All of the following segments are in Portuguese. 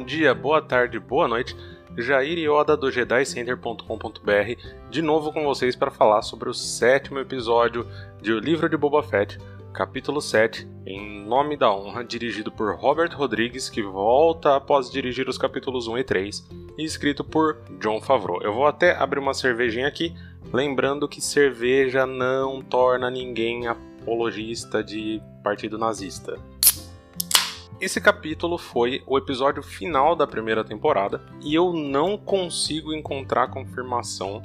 Bom dia, boa tarde, boa noite. Jair Yoda do JediCenter.com.br de novo com vocês para falar sobre o sétimo episódio de O Livro de Boba Fett, capítulo 7, Em Nome da Honra, dirigido por Robert Rodrigues, que volta após dirigir os capítulos 1 e 3, e escrito por John Favreau. Eu vou até abrir uma cervejinha aqui, lembrando que cerveja não torna ninguém apologista de partido nazista. Esse capítulo foi o episódio final da primeira temporada e eu não consigo encontrar confirmação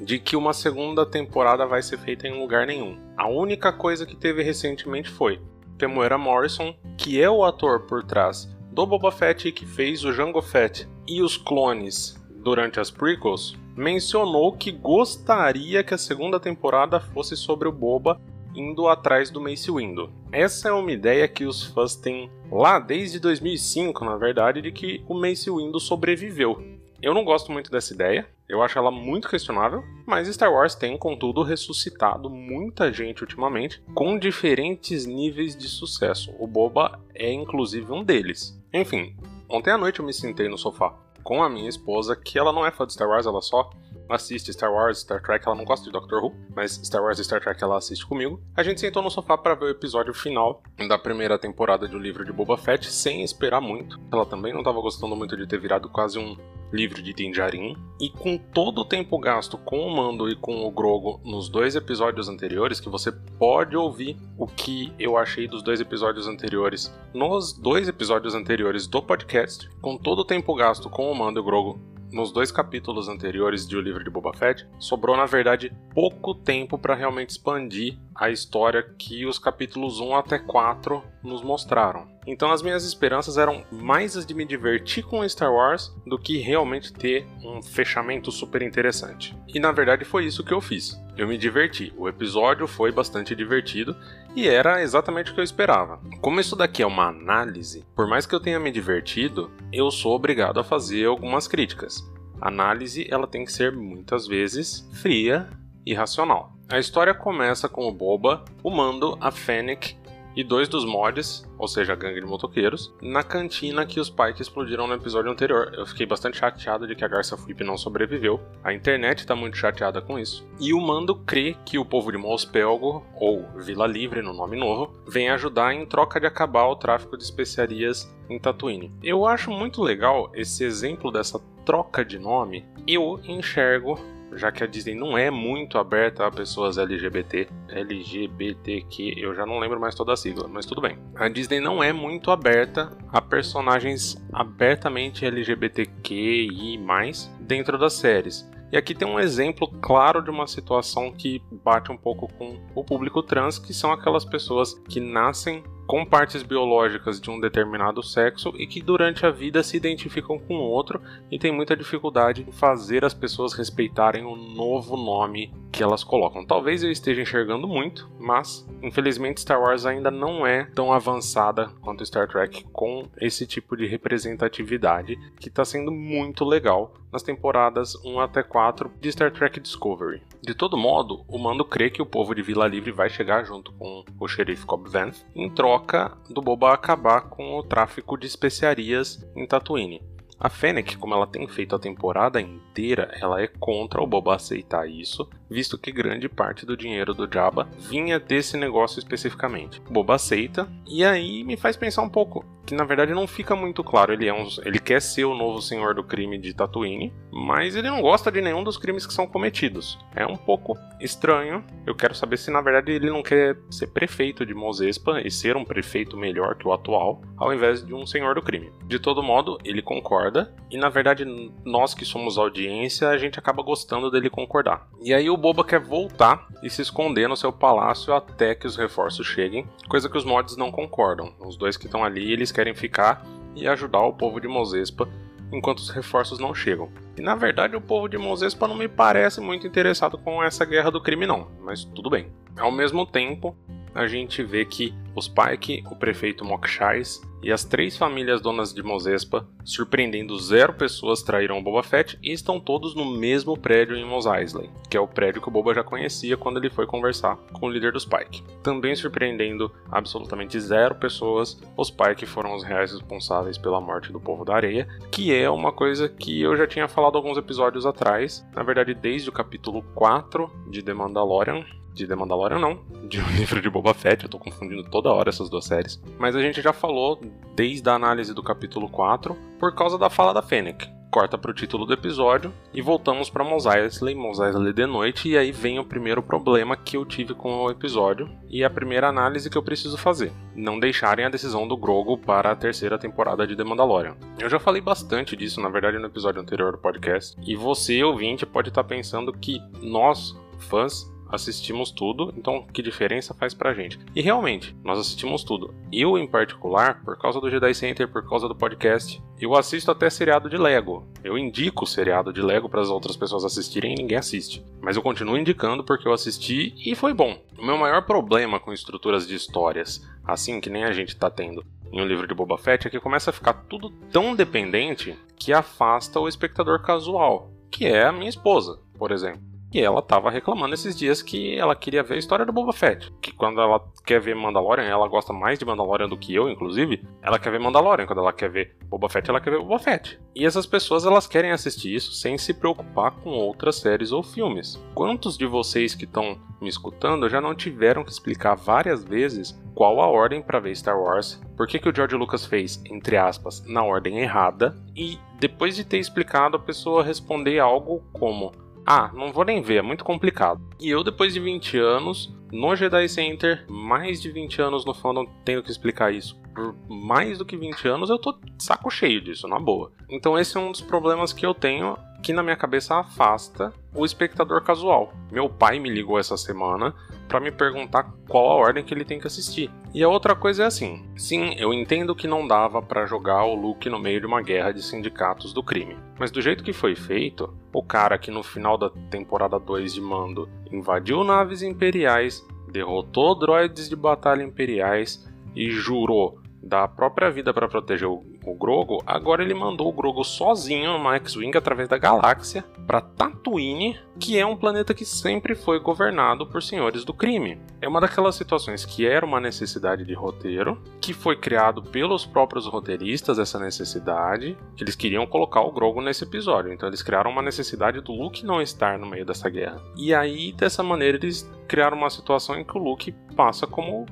de que uma segunda temporada vai ser feita em lugar nenhum. A única coisa que teve recentemente foi Temuera Morrison, que é o ator por trás do Boba Fett que fez o Jango Fett e os clones durante as prequels, mencionou que gostaria que a segunda temporada fosse sobre o Boba indo atrás do Mace Windu. Essa é uma ideia que os fãs têm lá desde 2005, na verdade, de que o Mace Windu sobreviveu. Eu não gosto muito dessa ideia, eu acho ela muito questionável, mas Star Wars tem, contudo, ressuscitado muita gente ultimamente com diferentes níveis de sucesso. O Boba é inclusive um deles. Enfim, ontem à noite eu me sentei no sofá com a minha esposa, que ela não é fã de Star Wars, ela só assiste Star Wars, Star Trek, ela não gosta de Doctor Who, mas Star Wars e Star Trek ela assiste comigo. A gente sentou no sofá para ver o episódio final da primeira temporada do livro de Boba Fett, sem esperar muito. Ela também não estava gostando muito de ter virado quase um livro de Dinjarin, e com todo o tempo gasto com o Mando e com o Grogo nos dois episódios anteriores, que você pode ouvir o que eu achei dos dois episódios anteriores nos dois episódios anteriores do podcast, com todo o tempo gasto com o Mando e o Grogo nos dois capítulos anteriores de O Livro de Boba Fett, sobrou na verdade pouco tempo para realmente expandir a história que os capítulos 1 até 4 nos mostraram. Então as minhas esperanças eram mais as de me divertir com Star Wars do que realmente ter um fechamento super interessante. E na verdade foi isso que eu fiz. Eu me diverti. O episódio foi bastante divertido e era exatamente o que eu esperava. Como isso daqui é uma análise, por mais que eu tenha me divertido, eu sou obrigado a fazer algumas críticas. A análise ela tem que ser muitas vezes fria e racional. A história começa com o Boba, o Mando, a Fennec e dois dos mods, ou seja, a gangue de motoqueiros, na cantina que os Pike explodiram no episódio anterior. Eu fiquei bastante chateado de que a Garça Flip não sobreviveu. A internet tá muito chateada com isso. E o Mando crê que o povo de Mospelgo, ou Vila Livre no nome novo, vem ajudar em troca de acabar o tráfico de especiarias em Tatooine. Eu acho muito legal esse exemplo dessa troca de nome. Eu enxergo já que a Disney não é muito aberta a pessoas LGBT, LGBTQ, eu já não lembro mais toda a sigla, mas tudo bem. A Disney não é muito aberta a personagens abertamente LGBTQI+, dentro das séries. E aqui tem um exemplo claro de uma situação que bate um pouco com o público trans, que são aquelas pessoas que nascem com partes biológicas de um determinado sexo e que durante a vida se identificam com outro e tem muita dificuldade em fazer as pessoas respeitarem o novo nome que elas colocam. Talvez eu esteja enxergando muito, mas infelizmente Star Wars ainda não é tão avançada quanto Star Trek com esse tipo de representatividade que está sendo muito legal nas temporadas 1 até 4 de Star Trek Discovery. De todo modo, o Mando crê que o povo de Vila Livre vai chegar junto com o xerife Cobb Vanth em troca do Boba acabar com o tráfico de especiarias em Tatooine. A Fennec, como ela tem feito a temporada inteira, ela é contra o Boba aceitar isso, visto que grande parte do dinheiro do Jabba vinha desse negócio especificamente. Boba aceita, e aí me faz pensar um pouco que na verdade não fica muito claro. Ele, é um, ele quer ser o novo senhor do crime de Tatooine, mas ele não gosta de nenhum dos crimes que são cometidos. É um pouco estranho. Eu quero saber se na verdade ele não quer ser prefeito de Mos Espa e ser um prefeito melhor que o atual, ao invés de um senhor do crime. De todo modo, ele concorda, e na verdade nós que somos audiência, a gente acaba gostando dele concordar. E aí o Boba quer voltar e se esconder no seu palácio até que os reforços cheguem, coisa que os mods não concordam. Os dois que estão ali, eles querem ficar e ajudar o povo de Mozespa enquanto os reforços não chegam. E na verdade o povo de Mozespa não me parece muito interessado com essa guerra do crime não, mas tudo bem. Ao mesmo tempo, a gente vê que os Pike, o prefeito Mokshais e as três famílias donas de Mozespa, surpreendendo zero pessoas, traíram o Boba Fett e estão todos no mesmo prédio em Mos Eisley, que é o prédio que o Boba já conhecia quando ele foi conversar com o líder dos Pike. Também surpreendendo absolutamente zero pessoas, os Pike foram os reais responsáveis pela morte do povo da areia, que é uma coisa que eu já tinha falado alguns episódios atrás, na verdade desde o capítulo 4 de The Mandalorian, de The Mandalorian não, de um livro de Boba Fett, eu tô confundindo toda hora essas duas séries. Mas a gente já falou desde a análise do capítulo 4 por causa da fala da Fennec. Corta para o título do episódio e voltamos para Mos Eisley, Mos Eisley de noite, e aí vem o primeiro problema que eu tive com o episódio e a primeira análise que eu preciso fazer. Não deixarem a decisão do Grogu para a terceira temporada de The Mandalorian. Eu já falei bastante disso, na verdade, no episódio anterior do podcast, e você, ouvinte, pode estar pensando que nós, fãs, assistimos tudo, então que diferença faz pra gente? E realmente, nós assistimos tudo. Eu, em particular, por causa do Jedi Center, por causa do podcast, eu assisto até seriado de Lego. Eu indico o seriado de Lego para as outras pessoas assistirem e ninguém assiste. Mas eu continuo indicando porque eu assisti e foi bom. O meu maior problema com estruturas de histórias, assim que nem a gente tá tendo em um livro de Boba Fett, é que começa a ficar tudo tão dependente que afasta o espectador casual, que é a minha esposa, por exemplo. E ela tava reclamando esses dias que ela queria ver a história do Boba Fett. Que quando ela quer ver Mandalorian, ela gosta mais de Mandalorian do que eu, inclusive. Ela quer ver Mandalorian. Quando ela quer ver Boba Fett, ela quer ver Boba Fett. E essas pessoas, elas querem assistir isso sem se preocupar com outras séries ou filmes. Quantos de vocês que estão me escutando já não tiveram que explicar várias vezes qual a ordem para ver Star Wars, por que, que o George Lucas fez, entre aspas, na ordem errada, e depois de ter explicado, a pessoa responder algo como ah, não vou nem ver, é muito complicado. E eu, depois de 20 anos, no Jedi Center, mais de 20 anos no fandom, tenho que explicar isso. Por mais do que 20 anos, eu tô saco cheio disso, na boa. Então, esse é um dos problemas que eu tenho que na minha cabeça afasta o espectador casual. Meu pai me ligou essa semana para me perguntar qual a ordem que ele tem que assistir. E a outra coisa é assim: sim, eu entendo que não dava para jogar o Luke no meio de uma guerra de sindicatos do crime, mas do jeito que foi feito, o cara que no final da temporada 2 de Mando invadiu naves imperiais, derrotou droids de batalha imperiais e jurou dar a própria vida para proteger o o Grogo, agora ele mandou o Grogo sozinho no X-Wing através da galáxia para Tatooine, que é um planeta que sempre foi governado por senhores do crime. É uma daquelas situações que era uma necessidade de roteiro, que foi criado pelos próprios roteiristas essa necessidade, que eles queriam colocar o Grogo nesse episódio. Então eles criaram uma necessidade do Luke não estar no meio dessa guerra. E aí dessa maneira eles criaram uma situação em que o Luke passa como,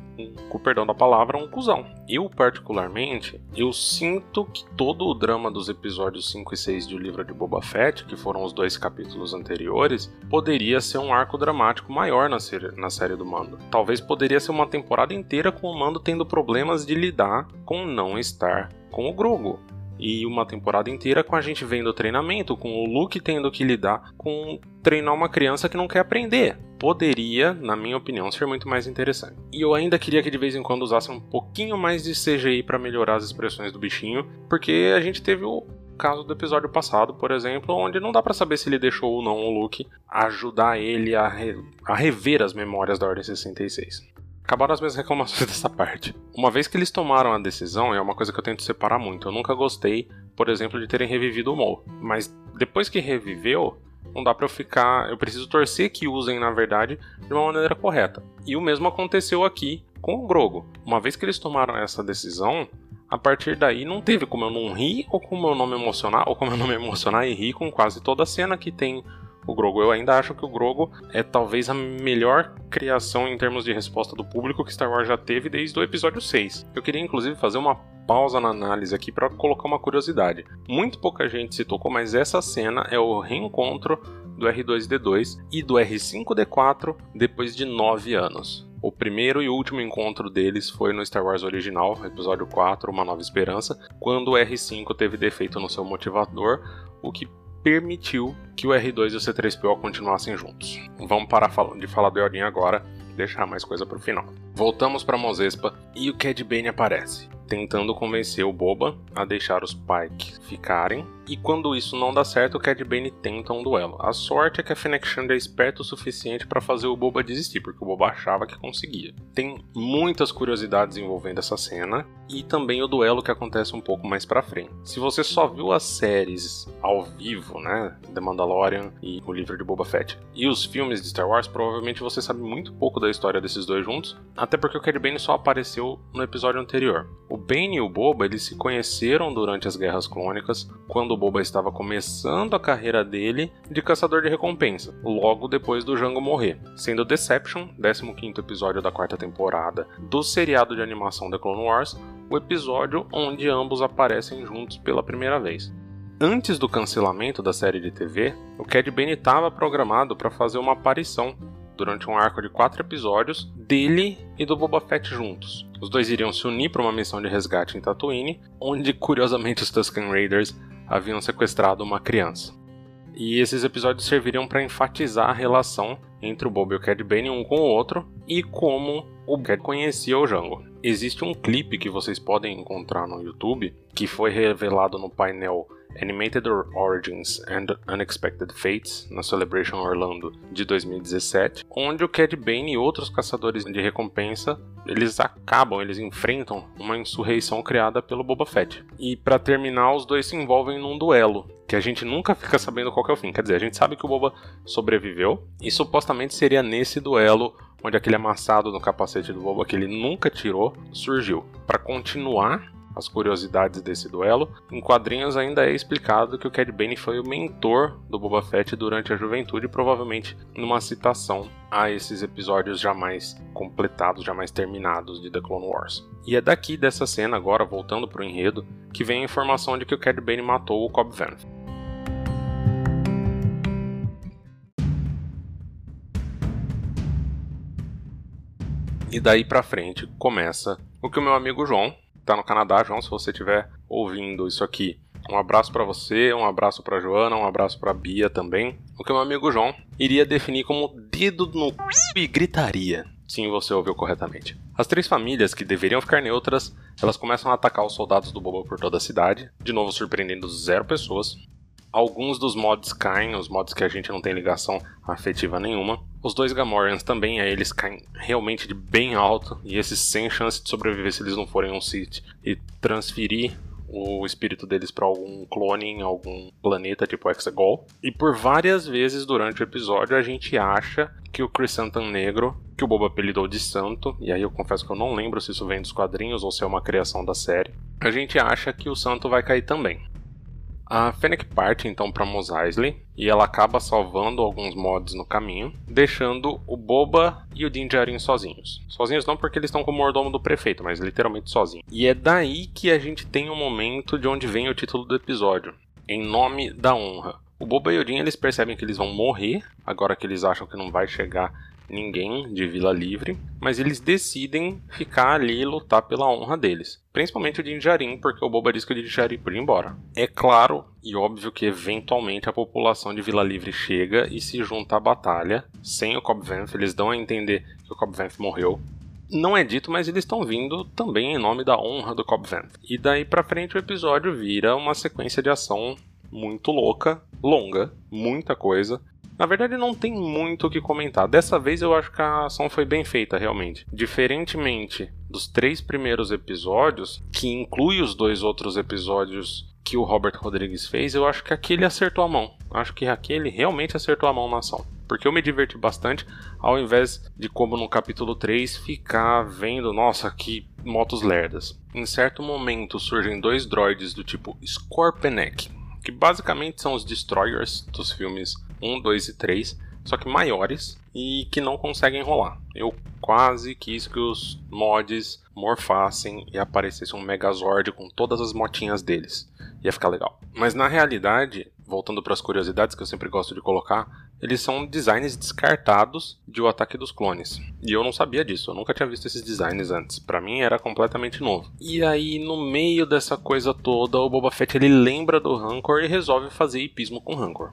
com o perdão da palavra, um cuzão. Eu particularmente, eu sinto sinto que todo o drama dos episódios 5 e 6 de O Livro de Boba Fett, que foram os dois capítulos anteriores, poderia ser um arco dramático maior na série, na série do Mando. Talvez poderia ser uma temporada inteira com o Mando tendo problemas de lidar com não estar com o Grogu e uma temporada inteira com a gente vendo o treinamento, com o Luke tendo que lidar com treinar uma criança que não quer aprender. Poderia, na minha opinião, ser muito mais interessante. E eu ainda queria que de vez em quando usasse um pouquinho mais de CGI para melhorar as expressões do bichinho, porque a gente teve o caso do episódio passado, por exemplo, onde não dá para saber se ele deixou ou não o Luke ajudar ele a, re a rever as memórias da Ordem 66 acabaram as minhas reclamações dessa parte. Uma vez que eles tomaram a decisão, é uma coisa que eu tento separar muito. Eu nunca gostei, por exemplo, de terem revivido o Maul. Mas depois que reviveu, não dá para eu ficar. Eu preciso torcer que usem, na verdade, de uma maneira correta. E o mesmo aconteceu aqui com o Grogo. Uma vez que eles tomaram essa decisão, a partir daí não teve como eu não rir ou como eu não me emocionar, ou como eu não me emocionar e rir com quase toda a cena que tem o Grogo. Eu ainda acho que o Grogo é talvez a melhor criação em termos de resposta do público que Star Wars já teve desde o episódio 6. Eu queria inclusive fazer uma pausa na análise aqui para colocar uma curiosidade. Muito pouca gente se tocou, mas essa cena é o reencontro do R2D2 e do R5D4 depois de 9 anos. O primeiro e último encontro deles foi no Star Wars original, episódio 4, Uma Nova Esperança, quando o R5 teve defeito no seu motivador, o que permitiu que o R2 e o C3PO continuassem juntos. Vamos parar de falar do Yorin agora, deixar mais coisa para o final. Voltamos para Mozespa e o Cad Bane aparece. Tentando convencer o Boba a deixar os Pike ficarem. E quando isso não dá certo, o Cad Bane tenta um duelo. A sorte é que a Fennec Shand é esperta o suficiente para fazer o Boba desistir, porque o Boba achava que conseguia. Tem muitas curiosidades envolvendo essa cena e também o duelo que acontece um pouco mais para frente. Se você só viu as séries ao vivo, né, The Mandalorian e o livro de Boba Fett, e os filmes de Star Wars, provavelmente você sabe muito pouco da história desses dois juntos, até porque o Cad Bane só apareceu no episódio anterior. O Bane e o Boba, eles se conheceram durante as Guerras Clônicas, quando o Boba estava começando a carreira dele de caçador de recompensa, logo depois do Jango morrer, sendo Deception, 15º episódio da quarta temporada do seriado de animação The Clone Wars, o episódio onde ambos aparecem juntos pela primeira vez. Antes do cancelamento da série de TV, o Cad Bane estava programado para fazer uma aparição durante um arco de quatro episódios dele e do Boba Fett juntos. Os dois iriam se unir para uma missão de resgate em Tatooine, onde curiosamente os Tusken Raiders haviam sequestrado uma criança. E esses episódios serviriam para enfatizar a relação entre o Boba e o Cad Bane um com o outro e como o Cad conhecia o Jango. Existe um clipe que vocês podem encontrar no YouTube que foi revelado no painel Animated Origins and Unexpected Fates na Celebration Orlando de 2017, onde o Cad Bane e outros caçadores de recompensa eles acabam, eles enfrentam uma insurreição criada pelo Boba Fett. E para terminar, os dois se envolvem num duelo, que a gente nunca fica sabendo qual é o fim. Quer dizer, a gente sabe que o Boba sobreviveu e supostamente seria nesse duelo onde aquele amassado no capacete do Boba que ele nunca tirou surgiu. Para continuar as curiosidades desse duelo, em quadrinhos ainda é explicado que o Cad Bane foi o mentor do Boba Fett durante a juventude, provavelmente numa citação a esses episódios jamais completados, jamais terminados de The Clone Wars. E é daqui dessa cena, agora voltando para o enredo, que vem a informação de que o Cad Bane matou o Cobb Vanth. E daí para frente começa o que o meu amigo João, tá no Canadá, João, se você estiver ouvindo isso aqui. Um abraço para você, um abraço para Joana, um abraço para Bia também. O que meu amigo João iria definir como dedo no e gritaria. Sim, você ouviu corretamente. As três famílias que deveriam ficar neutras, elas começam a atacar os soldados do Boba por toda a cidade, de novo surpreendendo zero pessoas. Alguns dos mods caem, os mods que a gente não tem ligação afetiva nenhuma. Os dois Gamorreans também, aí eles caem realmente de bem alto, e esses sem chance de sobreviver se eles não forem um Sith e transferir o espírito deles para algum clone em algum planeta tipo Exegol. E por várias vezes durante o episódio a gente acha que o Chrysanthemum Negro, que o Boba apelidou de Santo, e aí eu confesso que eu não lembro se isso vem dos quadrinhos ou se é uma criação da série, a gente acha que o Santo vai cair também. A Fennec parte então para Mos Eisley e ela acaba salvando alguns mods no caminho, deixando o Boba e o Din Djarin sozinhos. Sozinhos não porque eles estão com o mordomo do prefeito, mas literalmente sozinhos. E é daí que a gente tem um momento de onde vem o título do episódio, Em Nome da Honra. O Boba e o Din eles percebem que eles vão morrer, agora que eles acham que não vai chegar ninguém de Vila Livre, mas eles decidem ficar ali e lutar pela honra deles. Principalmente o Din Djarin, porque o Boba diz que o Din Djarin por ir embora. É claro e óbvio que eventualmente a população de Vila Livre chega e se junta à batalha. Sem o Cobb Vanth, eles dão a entender que o Cobb Vanth morreu. Não é dito, mas eles estão vindo também em nome da honra do Cobb Vanth. E daí pra frente o episódio vira uma sequência de ação muito louca, longa, muita coisa. Na verdade, não tem muito o que comentar. Dessa vez eu acho que a ação foi bem feita, realmente. Diferentemente dos três primeiros episódios, que inclui os dois outros episódios que o Robert Rodrigues fez, eu acho que aquele acertou a mão. Acho que aquele realmente acertou a mão na ação. Porque eu me diverti bastante, ao invés de, como no capítulo 3, ficar vendo, nossa, que motos lerdas. Em certo momento surgem dois droids do tipo Scorpenek, que basicamente são os destroyers dos filmes 1, 2 e 3, só que maiores e que não conseguem rolar. Eu quase quis que os mods morfassem e aparecesse um Megazord com todas as motinhas deles. Ia ficar legal. Mas na realidade, voltando para as curiosidades que eu sempre gosto de colocar, eles são designs descartados de O Ataque dos Clones. E eu não sabia disso, eu nunca tinha visto esses designs antes. Para mim era completamente novo. E aí, no meio dessa coisa toda, o Boba Fett ele lembra do Rancor e resolve fazer hipismo com Rancor.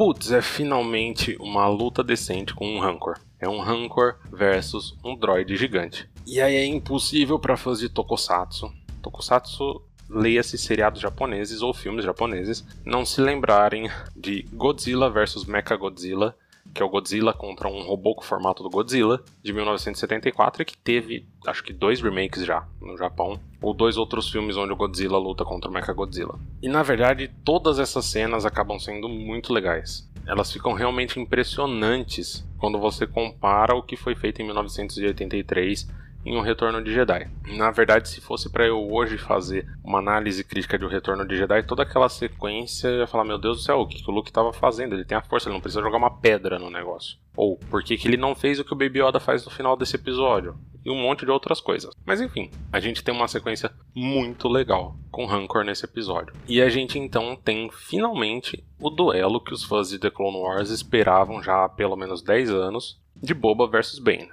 Putz, é finalmente uma luta decente com um Rancor. É um Rancor versus um droid gigante. E aí é impossível para fãs de Tokusatsu Tokusatsu leia-se seriados japoneses ou filmes japoneses, não se lembrarem de Godzilla vs Mechagodzilla, que é o Godzilla contra um robô com o formato do Godzilla, de 1974, e que teve, acho que dois remakes já no Japão, ou dois outros filmes onde o Godzilla luta contra o Mechagodzilla. E na verdade, todas essas cenas acabam sendo muito legais. Elas ficam realmente impressionantes quando você compara o que foi feito em 1983 em Um Retorno de Jedi. Na verdade, se fosse para eu hoje fazer uma análise crítica de O Retorno de Jedi, toda aquela sequência, eu ia falar: Meu Deus do céu, o que, que o Luke estava fazendo? Ele tem a força, ele não precisa jogar uma pedra no negócio. Ou por que, que ele não fez o que o Baby Yoda faz no final desse episódio? E um monte de outras coisas. Mas enfim, a gente tem uma sequência muito legal com Rancor nesse episódio. E a gente então tem finalmente o duelo que os fãs de The Clone Wars esperavam já há pelo menos 10 anos de Boba versus Bane.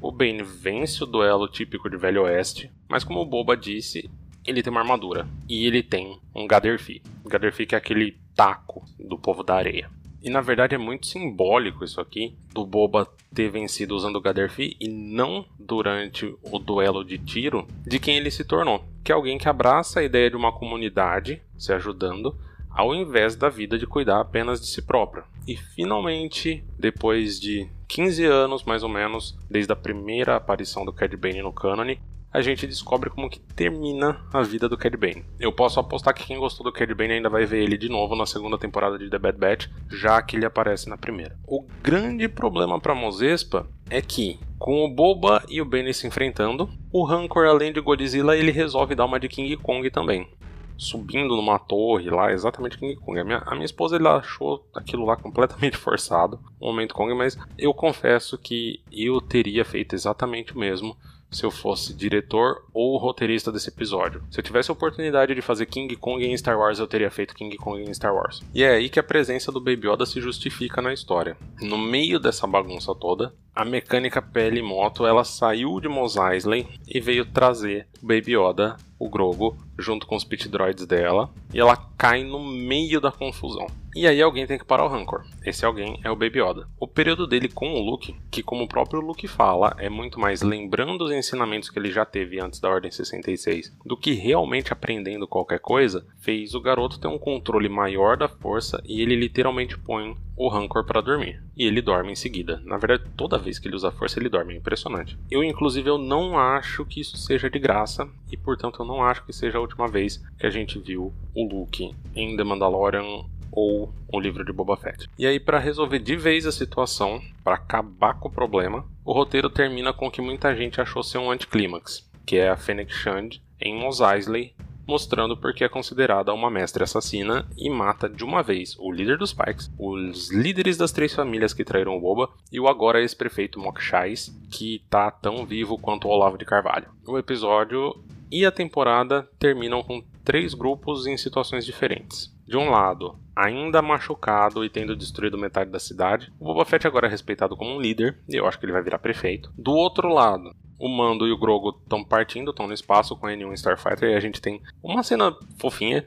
O Bane vence o duelo típico de Velho Oeste, mas como o Boba disse, ele tem uma armadura e ele tem um Gaderfi. Gaderfi que é aquele taco do povo da areia. E na verdade é muito simbólico isso aqui, do Boba ter vencido usando o Gaderfi e não durante o duelo de tiro de quem ele se tornou, que é alguém que abraça a ideia de uma comunidade se ajudando, ao invés da vida de cuidar apenas de si próprio. E finalmente, depois de 15 anos mais ou menos, desde a primeira aparição do Cad Bane no cânone, a gente descobre como que termina a vida do Cad Bane. Eu posso apostar que quem gostou do Cad Bane ainda vai ver ele de novo na segunda temporada de The Bad Batch, já que ele aparece na primeira. O grande problema para Mozespa é que, com o Boba e o Bane se enfrentando, o Rancor, além de Godzilla, ele resolve dar uma de King Kong também subindo numa torre lá, exatamente King Kong. A minha, a minha esposa achou aquilo lá completamente forçado, o momento Kong, mas eu confesso que eu teria feito exatamente o mesmo se eu fosse diretor ou roteirista desse episódio. Se eu tivesse a oportunidade de fazer King Kong em Star Wars, eu teria feito King Kong em Star Wars. E é aí que a presença do Baby Yoda se justifica na história. No meio dessa bagunça toda, a mecânica pele moto ela saiu de Mos Eisley e veio trazer o Baby Yoda, o Grogo, junto com os pit droids dela, e ela cai no meio da confusão. E aí alguém tem que parar o Rancor. Esse alguém é o Baby Yoda. O período dele com o Luke, que como o próprio Luke fala, é muito mais lembrando os ensinamentos que ele já teve antes da Ordem 66, do que realmente aprendendo qualquer coisa, fez o garoto ter um controle maior da força e ele literalmente põe o Rancor para dormir. E ele dorme em seguida. Na verdade, toda vez que ele usa força, ele dorme. É impressionante. Eu, inclusive, eu não acho que isso seja de graça. E, portanto, eu não acho que seja última vez que a gente viu o Luke em The Mandalorian ou o livro de Boba Fett. E aí, para resolver de vez a situação, para acabar com o problema, o roteiro termina com o que muita gente achou ser um anticlímax, que é a Fennec Shand em Mos Eisley mostrando porque é considerada uma mestre assassina e mata de uma vez o líder dos Pikes, os líderes das três famílias que traíram o Boba e o agora ex-prefeito Mokshais, que tá tão vivo quanto o Olavo de Carvalho. O episódio e a temporada terminam com três grupos em situações diferentes. De um lado, ainda machucado e tendo destruído metade da cidade, o Boba Fett agora é respeitado como um líder, e eu acho que ele vai virar prefeito. Do outro lado, o Mando e o Grogo estão partindo, estão no espaço com a N1 Starfighter, e a gente tem uma cena fofinha,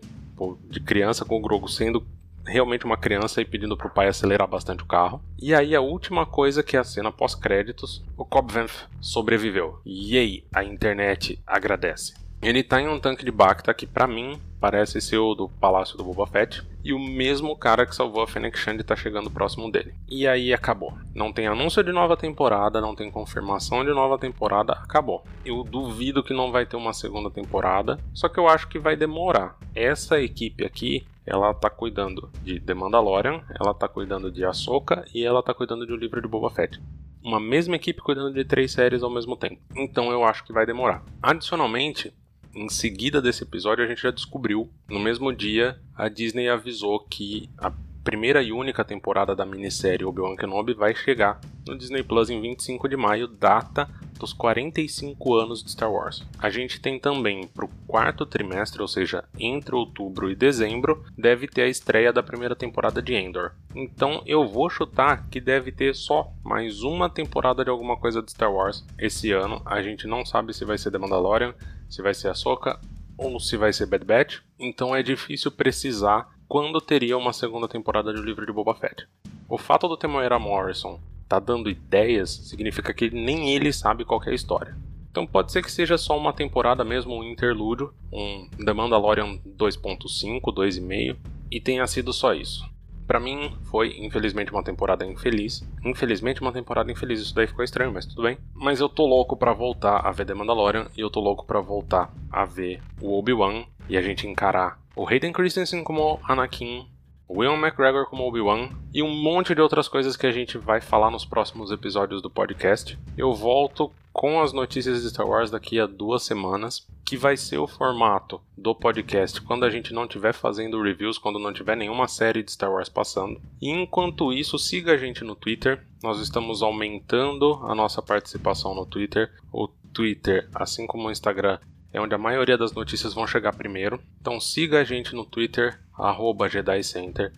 de criança, com o Grogo sendo realmente uma criança e pedindo pro pai acelerar bastante o carro. E aí a última coisa que é a cena pós-créditos, o Cobb Vanth sobreviveu. E aí, a internet agradece. Ele tá em um tanque de Bacta que para mim parece ser o do Palácio do Boba Fett. E o mesmo cara que salvou a Fennec Shand tá chegando próximo dele. E aí acabou. Não tem anúncio de nova temporada, não tem confirmação de nova temporada, acabou. Eu duvido que não vai ter uma segunda temporada, só que eu acho que vai demorar. Essa equipe aqui, ela tá cuidando de The Mandalorian, ela tá cuidando de Ahsoka e ela tá cuidando de O Livro de Boba Fett uma mesma equipe cuidando de três séries ao mesmo tempo. Então eu acho que vai demorar. Adicionalmente, em seguida desse episódio, a gente já descobriu. No mesmo dia, a Disney avisou que a primeira e única temporada da minissérie Obi-Wan Kenobi vai chegar no Disney Plus em 25 de maio, data dos 45 anos de Star Wars. A gente tem também para o quarto trimestre, ou seja, entre outubro e dezembro, deve ter a estreia da primeira temporada de Endor. Então eu vou chutar que deve ter só mais uma temporada de alguma coisa de Star Wars esse ano. A gente não sabe se vai ser The Mandalorian, se vai ser Ahsoka ou se vai ser Bad Batch. Então é difícil precisar quando teria uma segunda temporada de O Livro de Boba Fett. O fato do Temuera Morrison tá dando ideias significa que nem ele sabe qual é a história. Então pode ser que seja só uma temporada mesmo, um interlúdio, um The Mandalorian 2.5, 2,5, e tenha sido só isso. Para mim foi, infelizmente, uma temporada infeliz. Infelizmente, uma temporada infeliz. Isso daí ficou estranho, mas tudo bem. Mas eu tô louco para voltar a ver The Mandalorian e eu tô louco para voltar a ver o Obi-Wan e a gente encarar o Hayden Christensen como Anakin Will McGregor como Obi-Wan e um monte de outras coisas que a gente vai falar nos próximos episódios do podcast. Eu volto com as notícias de Star Wars daqui a duas semanas, que vai ser o formato do podcast quando a gente não estiver fazendo reviews, quando não tiver nenhuma série de Star Wars passando. E enquanto isso, siga a gente no Twitter. Nós estamos aumentando a nossa participação no Twitter. O Twitter, assim como o Instagram, é onde a maioria das notícias vão chegar primeiro. Então siga a gente no Twitter, arroba Jedi Center.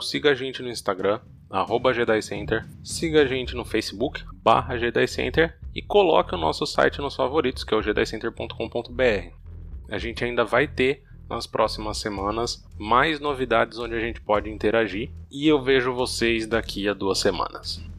Siga a gente no Instagram, arroba Jedi Center. Siga a gente no Facebook, barra Jedi Center. E coloque o nosso site nos favoritos, que é o jedicenter.com.br. A gente ainda vai ter nas próximas semanas mais novidades onde a gente pode interagir. E eu vejo vocês daqui a duas semanas.